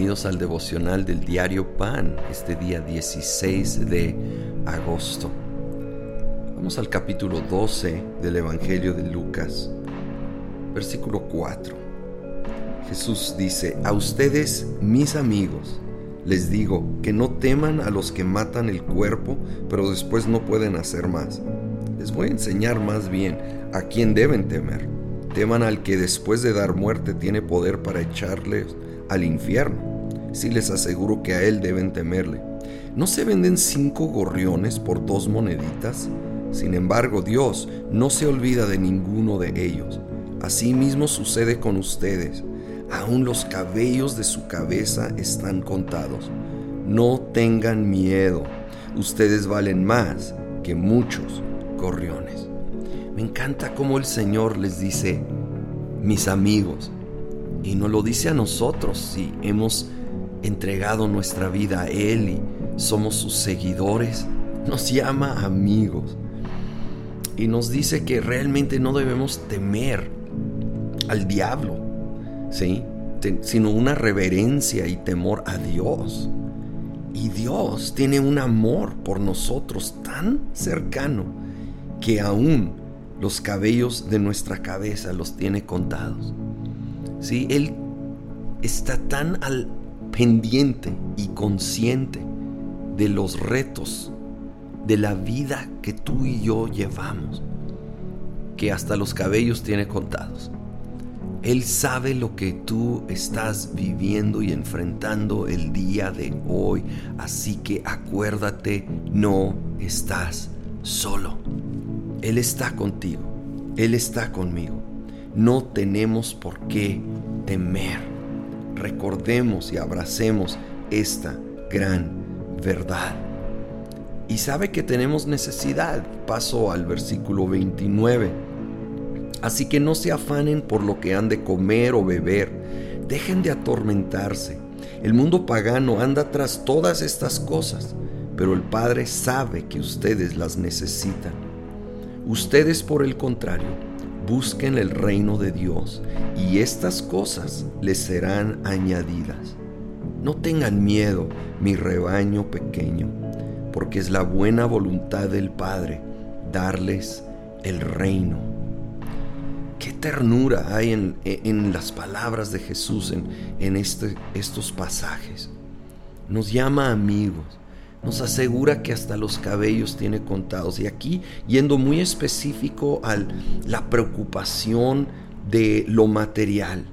Bienvenidos al devocional del diario Pan, este día 16 de agosto. Vamos al capítulo 12 del Evangelio de Lucas, versículo 4. Jesús dice, a ustedes, mis amigos, les digo que no teman a los que matan el cuerpo, pero después no pueden hacer más. Les voy a enseñar más bien a quién deben temer. Teman al que después de dar muerte tiene poder para echarles al infierno. Si les aseguro que a él deben temerle. ¿No se venden cinco gorriones por dos moneditas? Sin embargo, Dios no se olvida de ninguno de ellos. Asimismo sucede con ustedes. Aún los cabellos de su cabeza están contados. No tengan miedo. Ustedes valen más que muchos gorriones. Me encanta cómo el Señor les dice, mis amigos, y nos lo dice a nosotros si hemos entregado nuestra vida a Él y somos sus seguidores. Nos llama amigos. Y nos dice que realmente no debemos temer al diablo, ¿sí? sino una reverencia y temor a Dios. Y Dios tiene un amor por nosotros tan cercano que aún los cabellos de nuestra cabeza los tiene contados. ¿sí? Él está tan al pendiente y consciente de los retos de la vida que tú y yo llevamos, que hasta los cabellos tiene contados. Él sabe lo que tú estás viviendo y enfrentando el día de hoy, así que acuérdate, no estás solo. Él está contigo, Él está conmigo no tenemos por qué temer. Recordemos y abracemos esta gran verdad. Y sabe que tenemos necesidad. Paso al versículo 29. Así que no se afanen por lo que han de comer o beber. Dejen de atormentarse. El mundo pagano anda tras todas estas cosas, pero el Padre sabe que ustedes las necesitan. Ustedes, por el contrario, busquen el reino de Dios y estas cosas les serán añadidas. No tengan miedo, mi rebaño pequeño, porque es la buena voluntad del Padre darles el reino. Qué ternura hay en, las palabras de Jesús en, en este, estos pasajes. Nos llama amigos, nos asegura que hasta los cabellos tiene contados. Y aquí, yendo muy específico a la preocupación de lo material,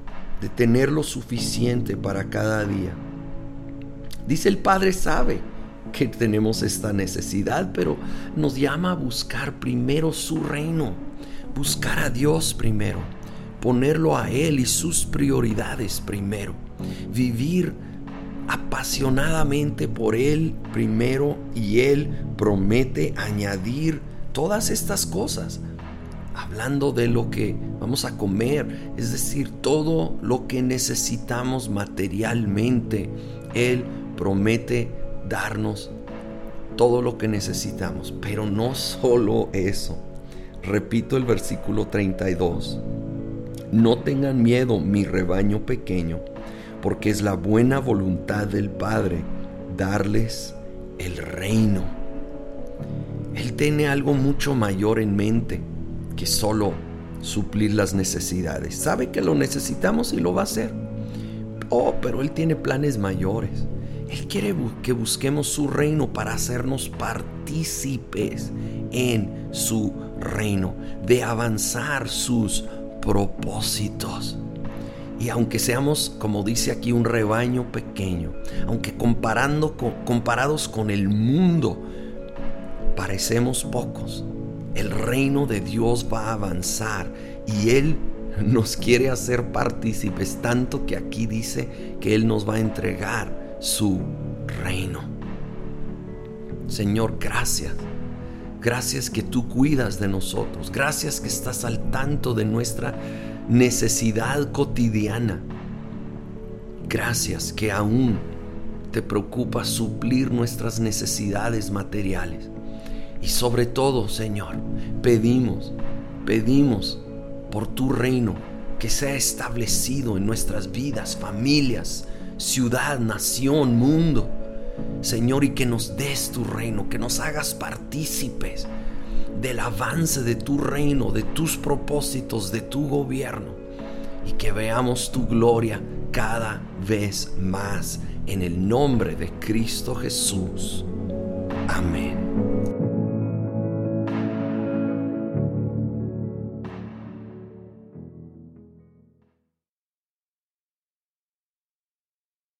de tener lo suficiente para cada día. Dice el Padre sabe que tenemos esta necesidad, pero nos llama a buscar primero su reino, buscar a Dios primero, ponerlo a Él y sus prioridades primero, vivir apasionadamente por Él primero y Él promete añadir todas estas cosas. Hablando de lo que vamos a comer, es decir, todo lo que necesitamos materialmente, Él promete darnos todo lo que necesitamos. Pero no solo eso. Repito el versículo 32. No tengan miedo, mi rebaño pequeño porque es la buena voluntad del Padre darles el reino. Él tiene algo mucho mayor en mente que solo suplir las necesidades. Sabe que lo necesitamos y lo va a hacer. Oh, pero Él tiene planes mayores. Él quiere que busquemos su reino para hacernos partícipes en su reino, de avanzar sus propósitos. Y aunque seamos, como dice aquí, un rebaño pequeño, aunque comparando comparados con el mundo, parecemos pocos, el reino de Dios va a avanzar y Él nos quiere hacer partícipes, tanto que aquí dice que Él nos va a entregar su reino. Señor, gracias. Gracias que tú cuidas de nosotros. Gracias que estás al tanto de nuestra necesidad cotidiana. Gracias que aún te preocupa suplir nuestras necesidades materiales. Y sobre todo, Señor, pedimos, pedimos por tu reino que sea establecido en nuestras vidas, familias, ciudad, nación, mundo. Señor, y que nos des tu reino, que nos hagas partícipes del avance de tu reino, de tus propósitos, de tu gobierno, y que veamos tu gloria cada vez más en el nombre de Cristo Jesús. Amén.